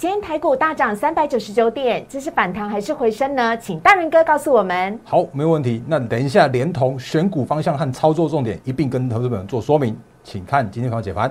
今天台股大涨三百九十九点，这是反弹还是回升呢？请大人哥告诉我们。好，没问题。那等一下，连同选股方向和操作重点一并跟投资朋友做说明，请看今天盘解盘。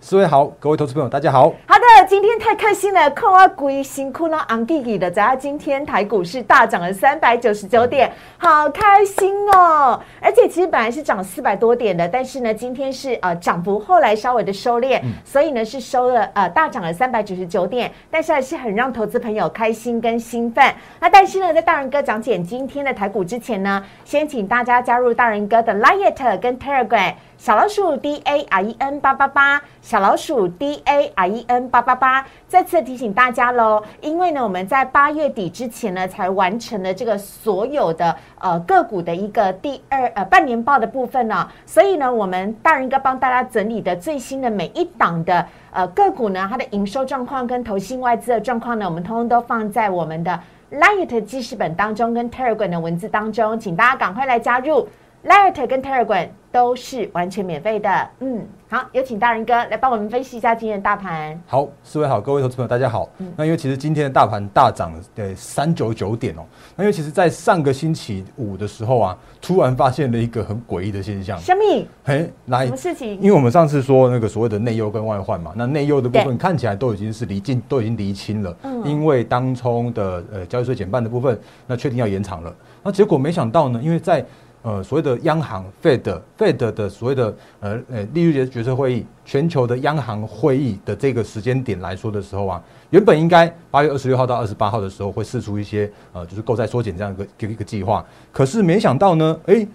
四位好，各位投资朋友，大家好。好的，今天太开心了，看我鬼辛苦了，昂弟弟的，咱今天台股是大涨了三百九十九点，好开心哦！而且其实本来是涨四百多点的，但是呢，今天是呃涨幅后来稍微的收敛，所以呢是收了呃大涨了三百九十九点，但是还是很让投资朋友开心跟兴奋。那但是呢，在大人哥讲解今天的台股之前呢，先请大家加入大人哥的 Line 跟 Telegram。小老鼠 D A R E N 八八八，小老鼠 D A R E N 八八八，再次提醒大家喽，因为呢，我们在八月底之前呢，才完成了这个所有的呃个股的一个第二呃半年报的部分呢，所以呢，我们大人哥帮大家整理的最新的每一档的呃个股呢，它的营收状况跟投信外资的状况呢，我们通通都放在我们的 Light 记事本当中跟 Telegram 的文字当中，请大家赶快来加入。Light 跟 Telegram。都是完全免费的，嗯，好，有请大人哥来帮我们分析一下今天的大盘。好，四位好，各位投资朋友大家好。那因为其实今天的大盘大涨的三九九点哦，那因为其实，在上个星期五的时候啊，突然发现了一个很诡异的现象。什么？嘿，来，什么事情？因为我们上次说那个所谓的内忧跟外患嘛，那内忧的部分看起来都已经是离近，都已经离清了。嗯。因为当冲的呃交易税减半的部分，那确定要延长了。那结果没想到呢，因为在呃，所谓的央行 Fed Fed 的所谓的呃呃利率决策会议，全球的央行会议的这个时间点来说的时候啊，原本应该八月二十六号到二十八号的时候会试出一些呃就是购债缩减这样一个一个计划，可是没想到呢，哎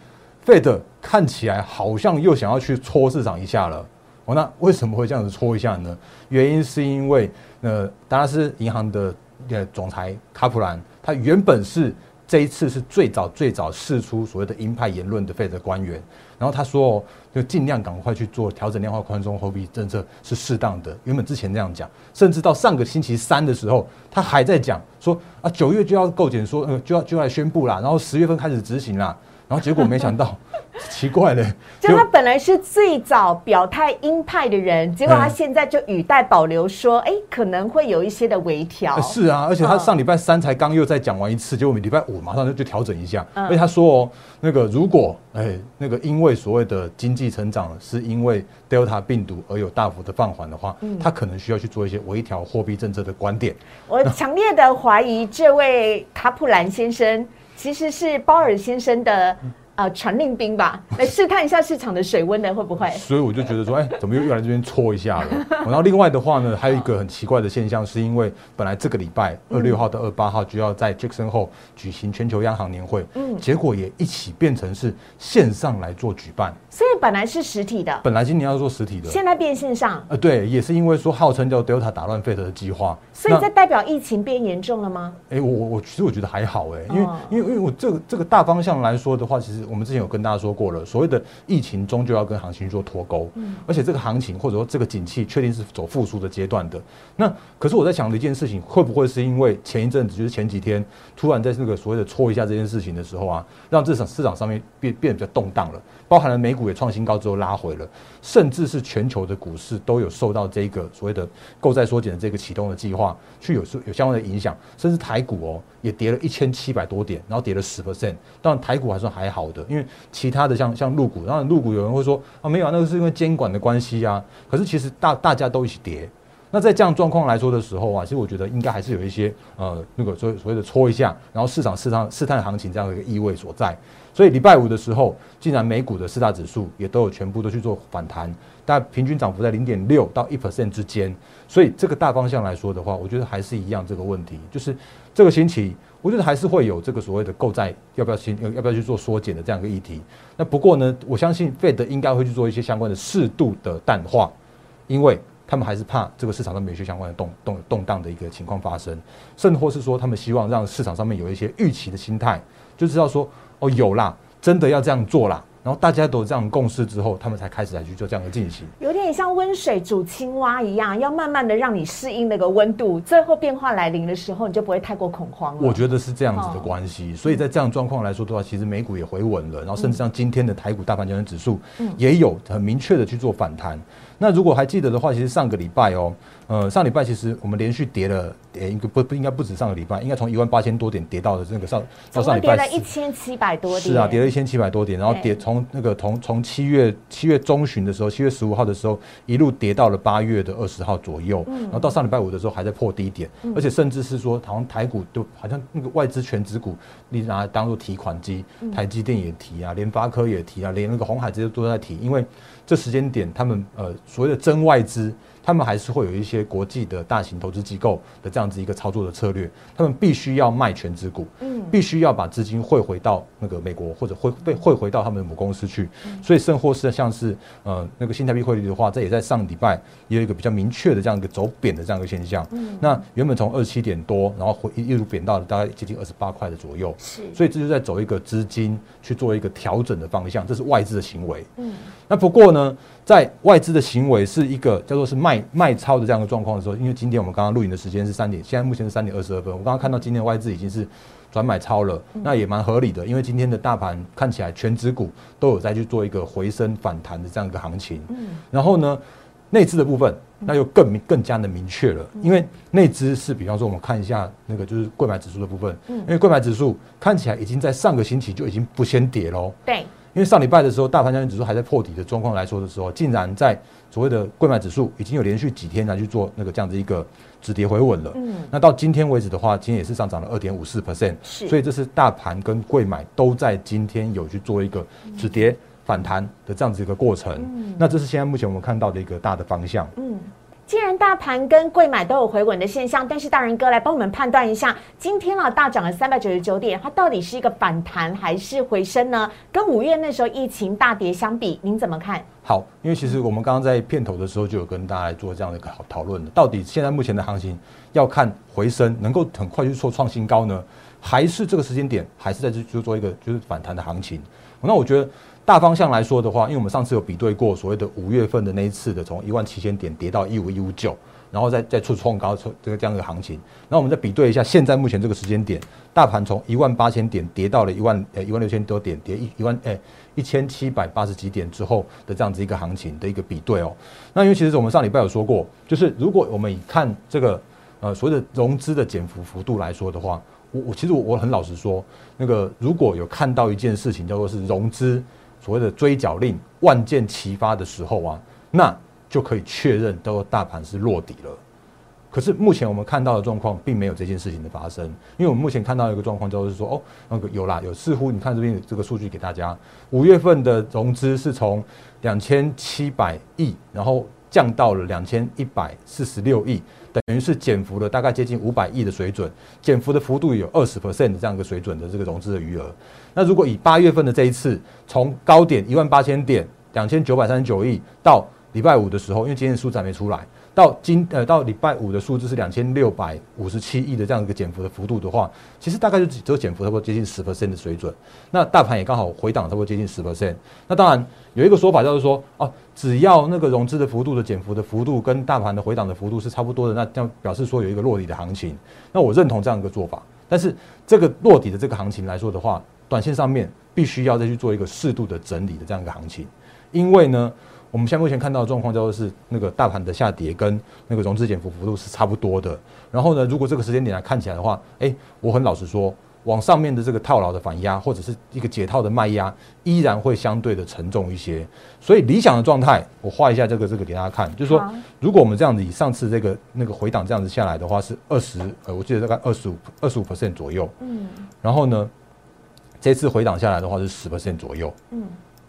，Fed 看起来好像又想要去戳市场一下了。哦，那为什么会这样子戳一下呢？原因是因为呃，达拉斯银行的呃总裁卡普兰，他原本是。这一次是最早最早释出所谓的鹰派言论的费德官员，然后他说哦，就尽量赶快去做调整量化宽松货币政策是适当的。原本之前这样讲，甚至到上个星期三的时候，他还在讲说啊，九月就要构减，说嗯就要就要宣布啦，然后十月份开始执行啦，然后结果没想到。奇怪嘞，就他本来是最早表态鹰派的人，结果他现在就语带保留说，哎，可能会有一些的微调。是啊，而且他上礼拜三才刚又再讲完一次，结果礼拜五马上就就调整一下。而且他说哦，那个如果哎那个因为所谓的经济成长是因为 Delta 病毒而有大幅的放缓的话，他可能需要去做一些微调货币政策的观点。我强烈的怀疑这位卡普兰先生其实是鲍尔先生的。呃，传令兵吧，来试探一下市场的水温呢会不会？所以我就觉得说，哎，怎么又又来这边搓一下了？然后另外的话呢，还有一个很奇怪的现象，是因为本来这个礼拜二六号到二八号就要在 Jackson 后举行全球央行年会，嗯，结果也一起变成是线上来做举办。所以本来是实体的，本来今年要做实体的，现在变线上。呃，对，也是因为说号称叫 Delta 打乱 Fed 的计划。所以这代表疫情变严重了吗？哎，我我我其实我觉得还好哎，因为因为因为我这个这个大方向来说的话，其实我们之前有跟大家说过了，所谓的疫情终究要跟行情做脱钩，嗯，而且这个行情或者说这个景气确定是走复苏的阶段的。那可是我在想的一件事情，会不会是因为前一阵子就是前几天突然在那个所谓的搓一下这件事情的时候啊，让市场市场上面变变得比较动荡了，包含了美股也创新高之后拉回了，甚至是全球的股市都有受到这个所谓的购债缩减的这个启动的计划去有有相关的影响，甚至台股哦也跌了一千七百多点，然后跌了十 percent。当然台股还算还好的，因为其他的像像陆股，当然陆股有人会说啊没有啊，那个是因为监管的关系啊。可是其实大大家都一起跌。那在这样状况来说的时候啊，其实我觉得应该还是有一些呃那个所所谓的搓一下，然后市场市场试探行情这样的一个意味所在。所以礼拜五的时候，竟然美股的四大指数也都有全部都去做反弹，但平均涨幅在零点六到一 percent 之间。所以这个大方向来说的话，我觉得还是一样这个问题，就是这个星期，我觉得还是会有这个所谓的购债要不要先要不要去做缩减的这样一个议题。那不过呢，我相信 Fed 应该会去做一些相关的适度的淡化，因为他们还是怕这个市场上面有些相关的动动动荡的一个情况发生，甚或是说他们希望让市场上面有一些预期的心态，就知道说哦有啦，真的要这样做啦。然后大家都这样共识之后，他们才开始来去做这样的进行，有点像温水煮青蛙一样，要慢慢的让你适应那个温度，最后变化来临的时候，你就不会太过恐慌了。我觉得是这样子的关系，所以在这样状况来说的话，其实美股也回稳了，然后甚至像今天的台股大盘交易指数，也有很明确的去做反弹。那如果还记得的话，其实上个礼拜哦。呃，上礼拜其实我们连续跌了，跌应该不不应该不止上个礼拜，应该从一万八千多点跌到了那个上到上礼拜跌了一千七百多点，是啊，跌了一千七百多点，然后跌从那个从从七月七月中旬的时候，七月十五号的时候一路跌到了八月的二十号左右，然后到上礼拜五的时候还在破低点，而且甚至是说好像台股都好像那个外资全指股，你拿来当做提款机，台积电也提啊，联发科也提啊，连那个红海这些都在提，因为这时间点他们呃所谓的真外资。他们还是会有一些国际的大型投资机构的这样子一个操作的策略，他们必须要卖全资股，嗯，必须要把资金汇回到那个美国或者汇被汇回到他们的母公司去，所以甚或是像是呃那个新台币汇率的话，这也在上礼拜也有一个比较明确的这样一个走贬的这样一个现象，嗯，那原本从二十七点多，然后回一路贬到了大概接近二十八块的左右，是，所以这就在走一个资金去做一个调整的方向，这是外资的行为，嗯，那不过呢。在外资的行为是一个叫做是卖卖超的这样的状况的时候，因为今天我们刚刚录影的时间是三点，现在目前是三点二十二分。我刚刚看到今天外资已经是转买超了，那也蛮合理的，因为今天的大盘看起来全指股都有在去做一个回升反弹的这样一个行情。嗯，然后呢，内资的部分那就更明更加的明确了，因为内资是比方说我们看一下那个就是贵买指数的部分，嗯，因为贵买指数看起来已经在上个星期就已经不先跌喽。对。因为上礼拜的时候，大盘交易指数还在破底的状况来说的时候，竟然在所谓的贵买指数已经有连续几天来去做那个这样的一个止跌回稳了。嗯，那到今天为止的话，今天也是上涨了二点五四 percent。是，所以这是大盘跟贵买都在今天有去做一个止跌反弹的这样子一个过程。嗯，那这是现在目前我们看到的一个大的方向。嗯。既然大盘跟贵买都有回稳的现象，但是大人哥来帮我们判断一下，今天啊大涨了三百九十九点，它到底是一个反弹还是回升呢？跟五月那时候疫情大跌相比，您怎么看？好，因为其实我们刚刚在片头的时候就有跟大家做这样的一个讨讨论的，到底现在目前的行情要看回升能够很快去做创新高呢，还是这个时间点还是在这就做一个就是反弹的行情？那我觉得。大方向来说的话，因为我们上次有比对过所谓的五月份的那一次的从一万七千点跌到一五一五九，然后再再出冲高出这个这样一个行情，那我们再比对一下现在目前这个时间点，大盘从一万八千点跌到了一万呃一万六千多点，跌一一万诶一千七百八十几点之后的这样子一个行情的一个比对哦。那因为其实我们上礼拜有说过，就是如果我们以看这个呃所谓的融资的减幅幅度来说的话，我我其实我我很老实说，那个如果有看到一件事情叫做是融资。所谓的追缴令万箭齐发的时候啊，那就可以确认，都大盘是落底了。可是目前我们看到的状况，并没有这件事情的发生。因为我们目前看到一个状况，就是说，哦，那个有啦，有似乎你看这边这个数据给大家，五月份的融资是从两千七百亿，然后降到了两千一百四十六亿。等于是减幅了大概接近五百亿的水准，减幅的幅度有二十 percent 的这样一个水准的这个融资的余额。那如果以八月份的这一次，从高点一万八千点两千九百三十九亿到礼拜五的时候，因为今天数字还没出来。到今呃到礼拜五的数字是两千六百五十七亿的这样一个减幅的幅度的话，其实大概就只有减幅差不多接近十 percent 的水准。那大盘也刚好回档差不多接近十 percent。那当然有一个说法叫做说，哦，只要那个融资的幅度的减幅的幅度跟大盘的回档的幅度是差不多的，那这样表示说有一个落底的行情。那我认同这样一个做法。但是这个落底的这个行情来说的话，短线上面必须要再去做一个适度的整理的这样一个行情，因为呢。我们现在目前看到的状况，叫做是那个大盘的下跌跟那个融资减幅幅度是差不多的。然后呢，如果这个时间点来看起来的话，哎，我很老实说，往上面的这个套牢的反压或者是一个解套的卖压，依然会相对的沉重一些。所以理想的状态，我画一下这个这个给大家看，就是说，如果我们这样子以上次这个那个回档这样子下来的话，是二十呃，我记得大概二十五二十五 percent 左右。嗯。然后呢，这次回档下来的话是十 percent 左右。嗯。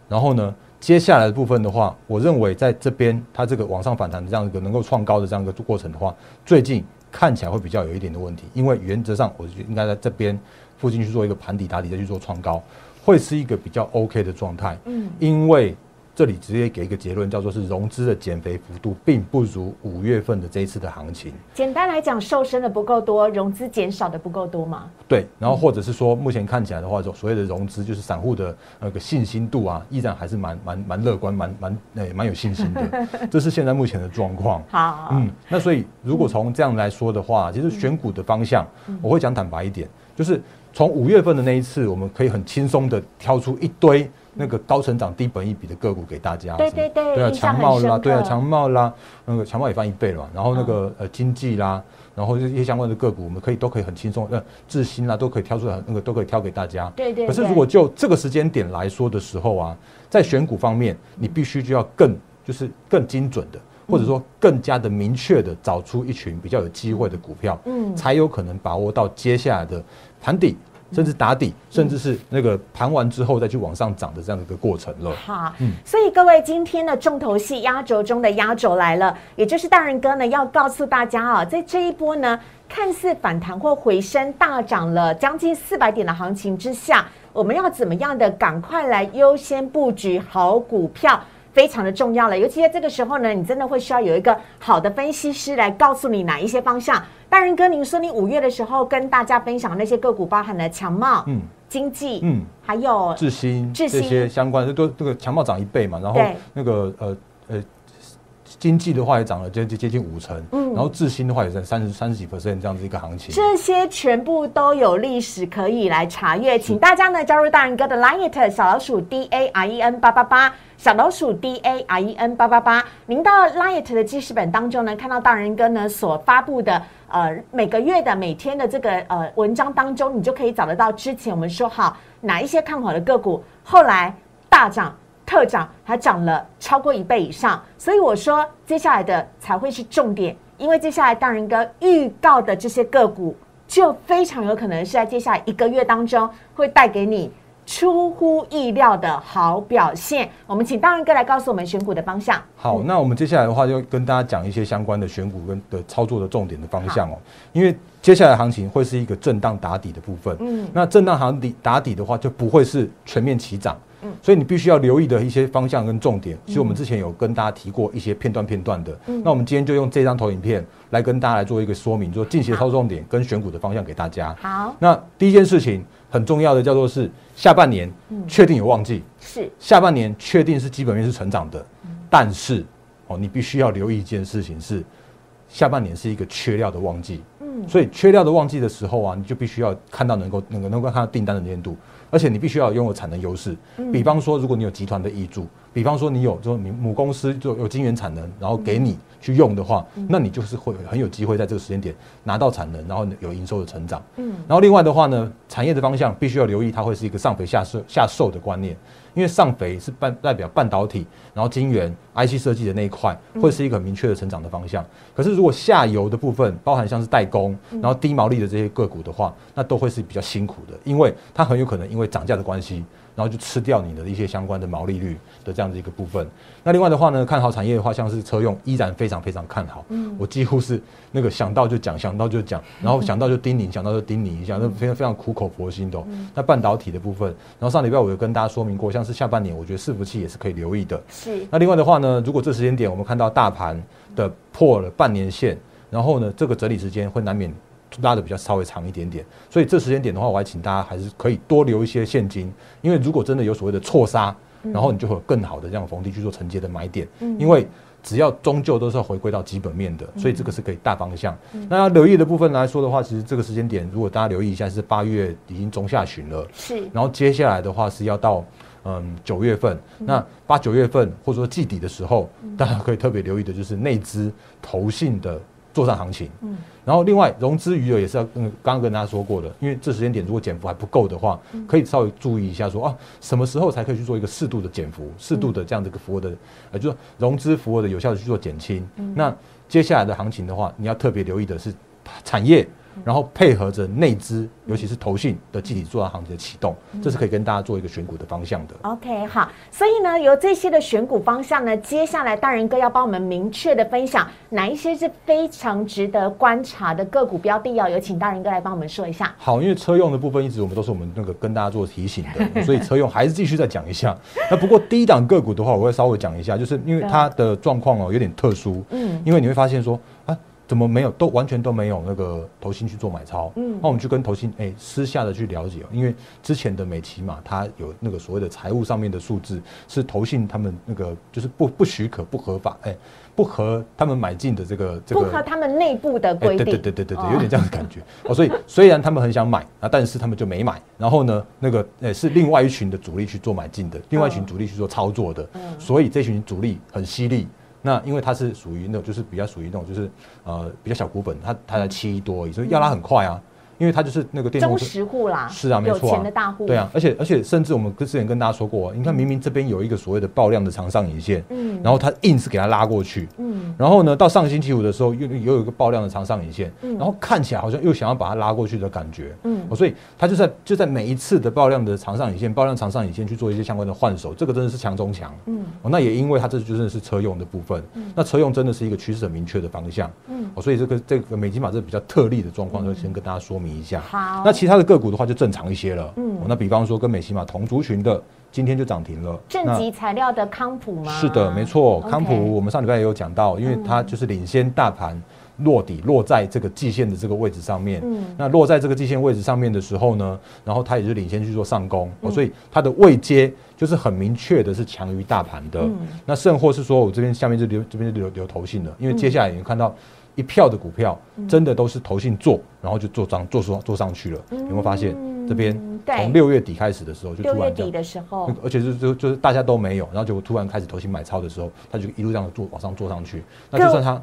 然后呢？接下来的部分的话，我认为在这边它这个往上反弹的这样一个能够创高的这样一个过程的话，最近看起来会比较有一点的问题，因为原则上我觉得应该在这边附近去做一个盘底打底再去做创高，会是一个比较 OK 的状态。嗯，因为这里直接给一个结论，叫做是融资的减肥幅度并不如五月份的这一次的行情。简单来讲，瘦身的不够多，融资减少的不够多嘛？对，然后或者是说，目前看起来的话，就所谓的融资，就是散户的那个信心度啊，依然还是蛮蛮蛮乐观，蛮蛮诶蛮有信心的。这是现在目前的状况。好，嗯，那所以如果从这样来说的话，其实选股的方向，我会讲坦白一点，就是从五月份的那一次，我们可以很轻松的挑出一堆。那个高成长、低本一比的个股给大家，对对对，对啊，强茂啦，对啊，强茂啦，那个强茂也翻一倍了嘛。然后那个呃经济啦，然后这些相关的个股，我们可以都可以很轻松，呃，智新啦都可以挑出来，那个都可以挑给大家。对对。可是如果就这个时间点来说的时候啊，在选股方面，你必须就要更就是更精准的，或者说更加的明确的找出一群比较有机会的股票，嗯，才有可能把握到接下来的盘底。甚至打底，甚至是那个盘完之后再去往上涨的这样的一个过程了。好，嗯，所以各位今天的重头戏压轴中的压轴来了，也就是大人哥呢要告诉大家啊，在这一波呢看似反弹或回升大涨了将近四百点的行情之下，我们要怎么样的赶快来优先布局好股票，非常的重要了。尤其在这个时候呢，你真的会需要有一个好的分析师来告诉你哪一些方向。大仁哥，您说你五月的时候跟大家分享那些个股，包含了强茂、嗯，经济，嗯，还有智新这些相关的，都这个强茂涨一倍嘛，然后那个呃呃，经济的话也涨了接接接近五成，嗯，然后智新的话也在三十三十几 percent 这样子一个行情，这些全部都有历史可以来查阅，请大家呢加入大人哥的 Line 小老鼠 D A R E N 八八八。小老鼠 D A R E N 八八八，您到 Light 的记事本当中呢，看到大人哥呢所发布的呃每个月的每天的这个呃文章当中，你就可以找得到之前我们说好哪一些看好的个股，后来大涨特涨，还涨了超过一倍以上。所以我说接下来的才会是重点，因为接下来大人哥预告的这些个股，就非常有可能是在接下来一个月当中会带给你。出乎意料的好表现，我们请大仁哥来告诉我们选股的方向。好，那我们接下来的话就跟大家讲一些相关的选股跟的操作的重点的方向哦。因为接下来行情会是一个震荡打底的部分，嗯，那震荡行底打底的话就不会是全面起涨，嗯，所以你必须要留意的一些方向跟重点，其实我们之前有跟大家提过一些片段片段的，嗯，那我们今天就用这张投影片来跟大家来做一个说明，做近期操作重点跟选股的方向给大家。好，那第一件事情。很重要的叫做是下半年确定有旺季，是。下半年确定是基本面是成长的，但是哦，你必须要留意一件事情是下半年是一个缺料的旺季，嗯，所以缺料的旺季的时候啊，你就必须要看到能够能够能够看到订单的粘度，而且你必须要拥有产能优势，比方说如果你有集团的挹注。比方说，你有就你母公司就有晶圆产能，然后给你去用的话，那你就是会很有机会在这个时间点拿到产能，然后有营收的成长。嗯，然后另外的话呢，产业的方向必须要留意，它会是一个上肥下瘦下瘦的观念，因为上肥是半代表半导体，然后晶圆 IC 设计的那一块会是一个明确的成长的方向。可是如果下游的部分，包含像是代工，然后低毛利的这些个股的话，那都会是比较辛苦的，因为它很有可能因为涨价的关系。然后就吃掉你的一些相关的毛利率的这样子一个部分。那另外的话呢，看好产业的话，像是车用依然非常非常看好。嗯，我几乎是那个想到就讲，想到就讲，然后想到就叮咛，想到就叮咛一下，那非常非常苦口婆心的。那半导体的部分，然后上礼拜我有跟大家说明过，像是下半年，我觉得伺服器也是可以留意的。是。那另外的话呢，如果这时间点我们看到大盘的破了半年线，然后呢，这个整理时间会难免。拉的比较稍微长一点点，所以这时间点的话，我还请大家还是可以多留一些现金，因为如果真的有所谓的错杀，然后你就会有更好的这样逢低去做承接的买点。因为只要终究都是要回归到基本面的，所以这个是可以大方向。那要留意的部分来说的话，其实这个时间点，如果大家留意一下，是八月已经中下旬了，是。然后接下来的话是要到嗯九月份，那八九月份或者说季底的时候，大家可以特别留意的就是内资投信的。做上行情，嗯，然后另外融资余额也是要，嗯，刚刚跟大家说过的，因为这时间点如果减幅还不够的话，可以稍微注意一下，说啊，什么时候才可以去做一个适度的减幅，适度的这样的一个幅额的，呃，就是融资幅额的有效的去做减轻。那接下来的行情的话，你要特别留意的是产业然后配合着内资，尤其是投信的集体做大行情的启动，这是可以跟大家做一个选股的方向的。OK，好，所以呢，有这些的选股方向呢，接下来大人哥要帮我们明确的分享哪一些是非常值得观察的个股标的哦，有请大人哥来帮我们说一下。好，因为车用的部分一直我们都是我们那个跟大家做提醒的，所以车用还是继续再讲一下。那不过低档个股的话，我会稍微讲一下，就是因为它的状况哦有点特殊，嗯因为你会发现说啊。怎么没有？都完全都没有那个投信去做买超。嗯那我们就跟投信哎、私下的去了解哦，因为之前的美琪嘛它有那个所谓的财务上面的数字是投信他们那个就是不不许可不合法哎、不合他们买进的这个这个不合他们内部的规定。哎对对对对对有点这样的感觉哦。所以虽然他们很想买啊，但是他们就没买。然后呢，那个呃是另外一群的主力去做买进的，另外一群主力去做操作的。嗯所以这群主力很犀利。那因为它是属于那种就是比较属于那种就是呃比较小股本，它它才七多，所以要拉很快啊。因为它就是那个电动。实户啦，是啊，没错、啊，钱的大户，对啊，而且而且甚至我们之前跟大家说过，你看明明这边有一个所谓的爆量的长上影线，嗯。然后它硬是给它拉过去，嗯。然后呢，到上个星期五的时候又又有一个爆量的长上影线，嗯。然后看起来好像又想要把它拉过去的感觉，嗯。哦，所以他就在就在每一次的爆量的长上影线、爆量长上影线去做一些相关的换手，这个真的是强中强，嗯。哦，那也因为它这就真的是车用的部分，那车用真的是一个趋势很明确的方向，嗯，哦，所以这个这个美金马这比较特例的状况，就先跟大家说明一下。好，那其他的个股的话就正常一些了，嗯哦那比方说跟美西马同族群的，今天就涨停了，正极材料的康普吗？是的，没错。康普我们上礼拜也有讲到，因为它就是领先大盘落底落在这个季线的这个位置上面。嗯那落在这个季线位置上面的时候呢，然后它也是领先去做上攻，嗯哦，所以它的位阶就是很明确的是强于大盘的。嗯那甚或是说我这边下面就留这边就留留头信了，因为接下来你看到。一票的股票嗯。真的都是投信做，然后就做涨做上做上去了。有没有发现？这边从六月底开始的时候就六月突然底的时候。那，个而且就就就是大家都没有，然后结果突然开始投信买超的时候，他就一路这样做往上做上去。那就算他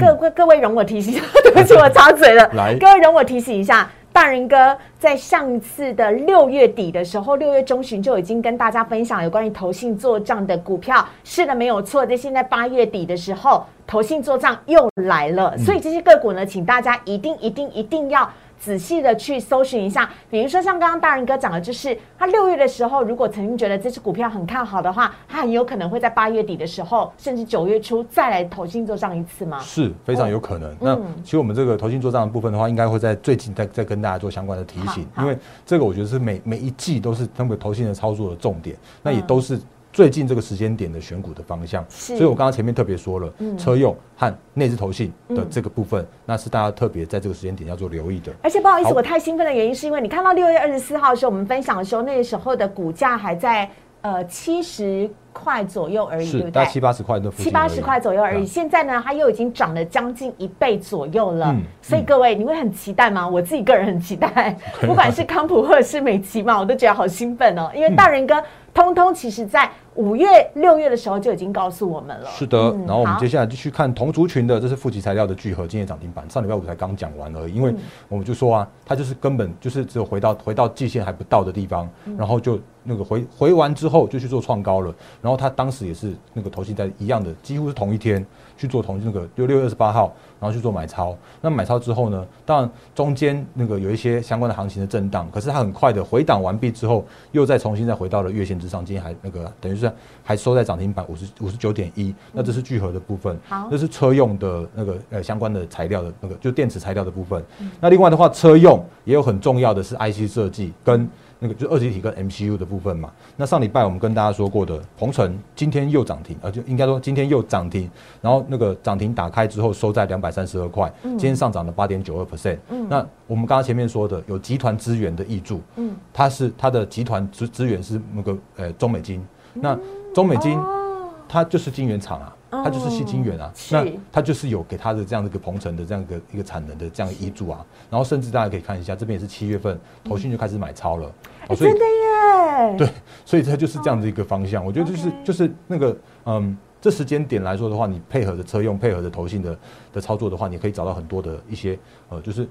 各位各位容我提醒一下，对不起，我插嘴了。来。各位容我提醒一下，大人哥在上一次的六月底的时候，六月中旬就已经跟大家分享有关于投信做账的股票，是的，没有错。在现在八月底的时候，投信做账又来了，所以这些个股呢，请大家一定一定一定要。仔细的去搜寻一下，比如说像刚刚大人哥讲的，就是他六月的时候，如果曾经觉得这只股票很看好的话，他很有可能会在八月底的时候，甚至九月初再来投信做账一次吗？是非常有可能。那嗯其实我们这个投信做账的部分的话，应该会在最近再再跟大家做相关的提醒，因为这个我觉得是每每一季都是他们投信的操作的重点，那也嗯都是。最近这个时间点的选股的方向，所以我刚刚前面特别说了，嗯。车用和内资投信的嗯这个部分，那是大家特别在这个时间点要做留意的。而且不好意思，我太兴奋的原因是因为你看到六月二十四号的时候，我们分享的时候，那个时候的股价还在呃七十块左右而已，对不对大概？七八十块的，七八十块左右而已，现在呢，它又已经涨了将近一倍左右了。嗯所以各位，你会很期待吗？我自己个人很期待，不管是康普或者是美琪嘛，我都觉得好兴奋哦。因为嗯大人哥通通其实在五月、六月的时候就已经告诉我们了。是的，嗯然后我们接下来就去看同族群的，这是富集材料的聚合，今天涨停板，上礼拜五才刚讲完而已。因为嗯我们就说啊，它就是根本就是只有回到回到季线还不到的地方，嗯然后就那个回回完之后就去做创高了。然后他当时也是那个投信在一样的，几乎是同一天去做同那个就六月二十八号，然后去做买超。那买超之后呢，当然中间那个有一些相关的行情的震荡，可是它很快的回档完毕之后，又再重新再回到了月线之上，今天还那个等于是还收在涨停板五十五十九点一，那这是聚合的部分，好这是车用的那个呃相关的材料的那个就电池材料的部分。那另外的话，车用也有很重要的是 IC 设计跟那个就二极体跟 MCU 的部分嘛。那上礼拜我们跟大家说过的，鹏程今天又涨停，呃，就应该说今天又涨停，然后那个涨停打开之后收在两百三十二块，今天上涨了八点九二。percent。那我们刚刚前面说的有集团资源的益助，嗯。它是它的集团资资源是那个呃中美金，那中美金哦，它就是晶圆厂啊，它就是细晶圆啊，是那它就是有给它的这样的一个鹏程的这样一个一个产能的这样的依注啊，然后甚至大家可以看一下，这边也是七月份投信就开始买超了，哎哦所以真的耶，对，所以它就是这样的一个方向。我觉得就是就是那个嗯，这时间点来说的话，你配合着车用，配合着投信的的操作的话，你可以找到很多的一些呃，就是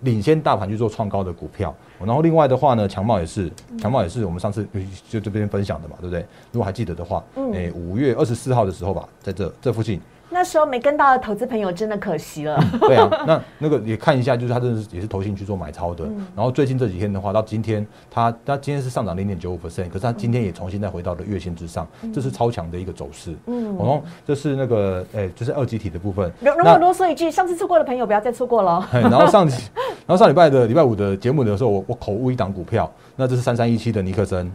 领先大盘去做创高的股票。然后另外的话呢，强茂也是，强茂也是我们上次就这边分享的嘛，对不对？如果还记得的话，嗯诶，五月二十四号的时候吧，在这这附近那时候没跟到的投资朋友真的可惜了。对啊，那那个也看一下，就是他真的是也是投信去做买超的。然后最近这几天的话，到今天他他今天是上涨零点九五 percent，可是他今天也重新再回到了月线之上，这是超强的一个走势。嗯，然后这是那个诶，就是二级体的部分。如如果啰嗦一句，上次错过的朋友不要再错过了。然后上然后上礼拜的礼拜五的节目的时候，我我口误一档股票，那这是三三一七的尼克森。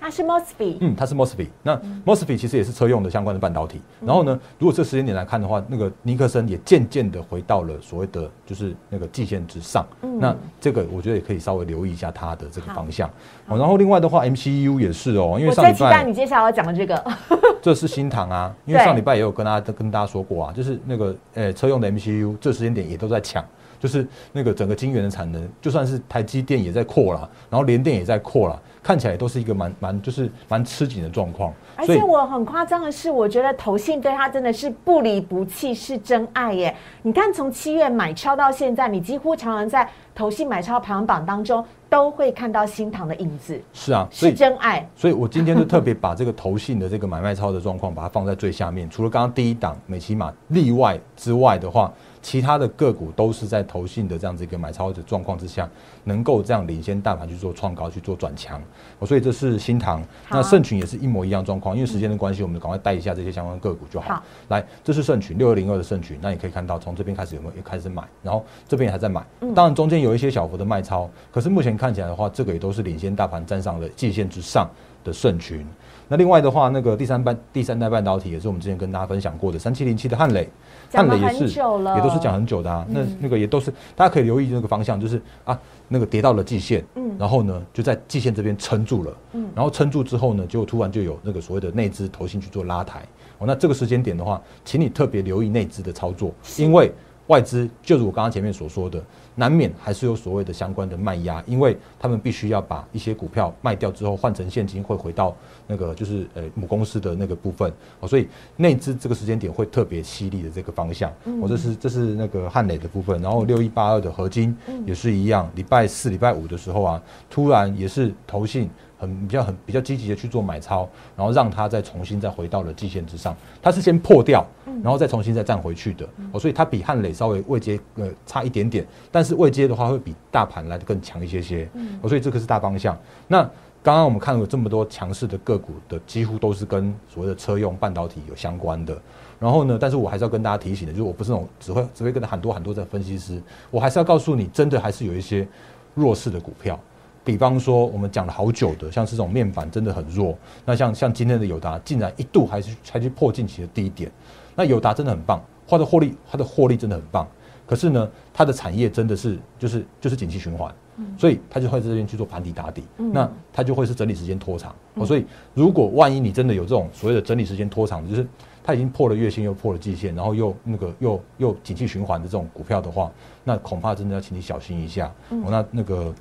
它是 Mosfet，嗯，它是 Mosfet。那 Mosfet 其实也是车用的相关的半导体。然后呢，如果这时间点来看的话，那个尼克森也渐渐的回到了所谓的就是那个季线之上。那这个我觉得也可以稍微留意一下它的这个方向。然后另外的话，MCU 也是哦，因为上礼拜你接下来要讲的这个，这是新塘啊，因为上礼拜也有跟大家跟大家说过啊，就是那个呃车用的 MCU，这时间点也都在抢。就是那个整个晶圆的产能，就算是台积电也在扩啦，然后联电也在扩啦，看起来都是一个蛮蛮就是蛮吃紧的状况。而且我很夸张的是，我觉得投信对他真的是不离不弃，是真爱耶！你看从七月买超到现在，你几乎常常在投信买超排行榜当中都会看到新塘的影子。是啊，是真爱。所以我今天就特别把这个投信的这个买卖超的状况，把它放在最下面。除了刚刚第一档美骑马例外之外的话。其他的个股都是在投信的这样子一个买超的状况之下，能够这样领先大盘去做创高、去做转强，所以这是新塘。那盛群也是一模一样状况，因为时间的关系，我们赶快带一下这些相关个股就好。来，这是盛群六二零二的盛群，那你可以看到从这边开始有没有也开始买，然后这边也还在买。当然中间有一些小幅的卖超，可是目前看起来的话，这个也都是领先大盘站上了季线之上的盛群。那另外的话，那个第三半第三代半导体也是我们之前跟大家分享过的三七零七的汉磊。汉磊也是，也都是讲很久的啊。那那个也都是，大家可以留意那个方向，就是啊，那个跌到了季线，嗯，然后呢就在季线这边撑住了，嗯，然后撑住之后呢，就突然就有那个所谓的内资投信去做拉抬。哦，那这个时间点的话，请你特别留意内资的操作，因为外资就是我刚刚前面所说的。难免还是有所谓的相关的卖压，因为他们必须要把一些股票卖掉之后换成现金，会回到那个就是呃母公司的那个部分哦，所以内资这个时间点会特别犀利的这个方向。我这是这是那个汉磊的部分，然后六一八二的合金也是一样，礼拜四、礼拜五的时候啊，突然也是投信。很比较很比较积极的去做买超，然后让它再重新再回到了季线之上。它是先破掉，然后再重新再站回去的。哦，所以它比汉磊稍微位阶呃差一点点，但是未接的话会比大盘来的更强一些些。嗯，所以这个是大方向。那刚刚我们看了这么多强势的个股的，几乎都是跟所谓的车用半导体有相关的。然后呢，但是我还是要跟大家提醒的，就是我不是那种只会只会跟很多很多的分析师，我还是要告诉你，真的还是有一些弱势的股票。比方说，我们讲了好久的，像这种面板真的很弱。那像像今天的友达，竟然一度还是还去破近期的低点。那友达真的很棒，它的获利，它的获利真的很棒。可是呢，它的产业真的是就是就是景气循环，所以它就会在这边去做盘底打底。那它就会是整理时间拖长。所以如果万一你真的有这种所谓的整理时间拖长，就是它已经破了月线又破了季线，然后又那个又又景气循环的这种股票的话，那恐怕真的要请你小心一下。那那个。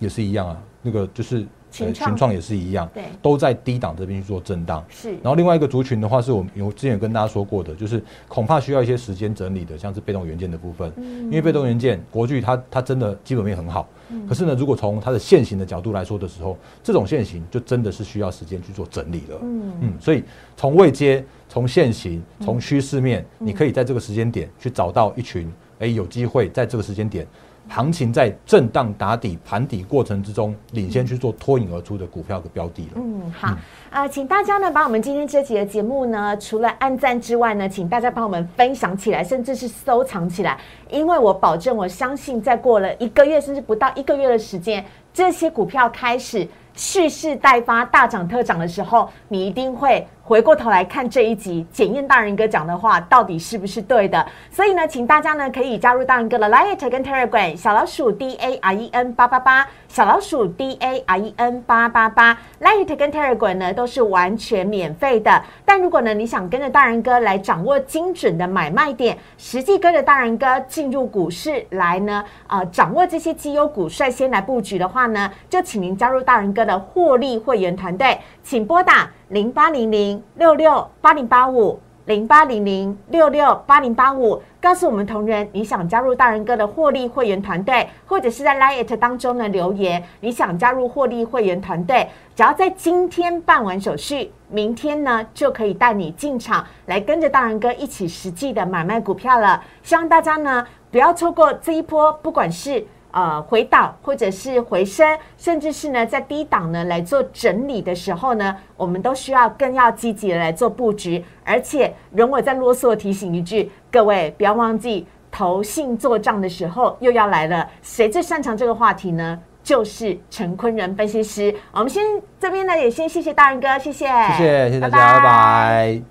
也是一样啊，那个就是群创也是一样，对，都在低档这边去做震荡。是，然后另外一个族群的话，是我们有之前跟大家说过的，就是恐怕需要一些时间整理的，像是被动元件的部分。嗯，因为被动元件国巨它它真的基本面很好，嗯，可是呢，如果从它的现行的角度来说的时候，这种现行就真的是需要时间去做整理了。嗯嗯，所以从未接、从现行、从趋势面，你可以在这个时间点去找到一群，哎，有机会在这个时间点。行情在震荡打底盘底过程之中，领先去做脱颖而出的股票的标的了。嗯，好啊，请大家呢把我们今天这集的节目呢，除了按赞之外呢，请大家帮我们分享起来，甚至是收藏起来，因为我保证，我相信在过了一个月甚至不到一个月的时间，这些股票开始蓄势待发、大涨特涨的时候，你一定会。回过头来看这一集，检验大人哥讲的话到底是不是对的？所以呢，请大家呢可以加入大人哥的 Light 跟 Telegram 小老鼠 D A R E N 八八八小老鼠 D A R E N 八八八 Light 跟 Telegram 呢都是完全免费的。但如果呢你想跟着大人哥来掌握精准的买卖点，实际跟着大人哥进入股市来呢啊掌握这些绩优股率先来布局的话呢，就请您加入大人哥的获利会员团队，请拨打。零八零零六六八零八五。零八零零六六八零八五，告诉我们同仁你想加入大人哥的获利会员团队，或者是在 Lite 当中呢留言，你想加入获利会员团队，只要在今天办完手续，明天呢就可以带你进场来跟着大人哥一起实际的买卖股票了。希望大家呢不要错过这一波，不管是。呃，回档或者是回升，甚至是呢，在低档呢来做整理的时候呢，我们都需要更要积极的来做布局。而且，容我再啰嗦提醒一句，各位不要忘记，投信做账的时候又要来了。谁最擅长这个话题呢？就是陈坤仁分析师。我们先这边呢，也先谢谢大人哥，谢谢，谢谢，谢谢大家，拜拜。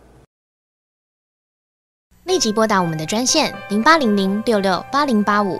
立即拨打我们的专线零八零零六六八零八五。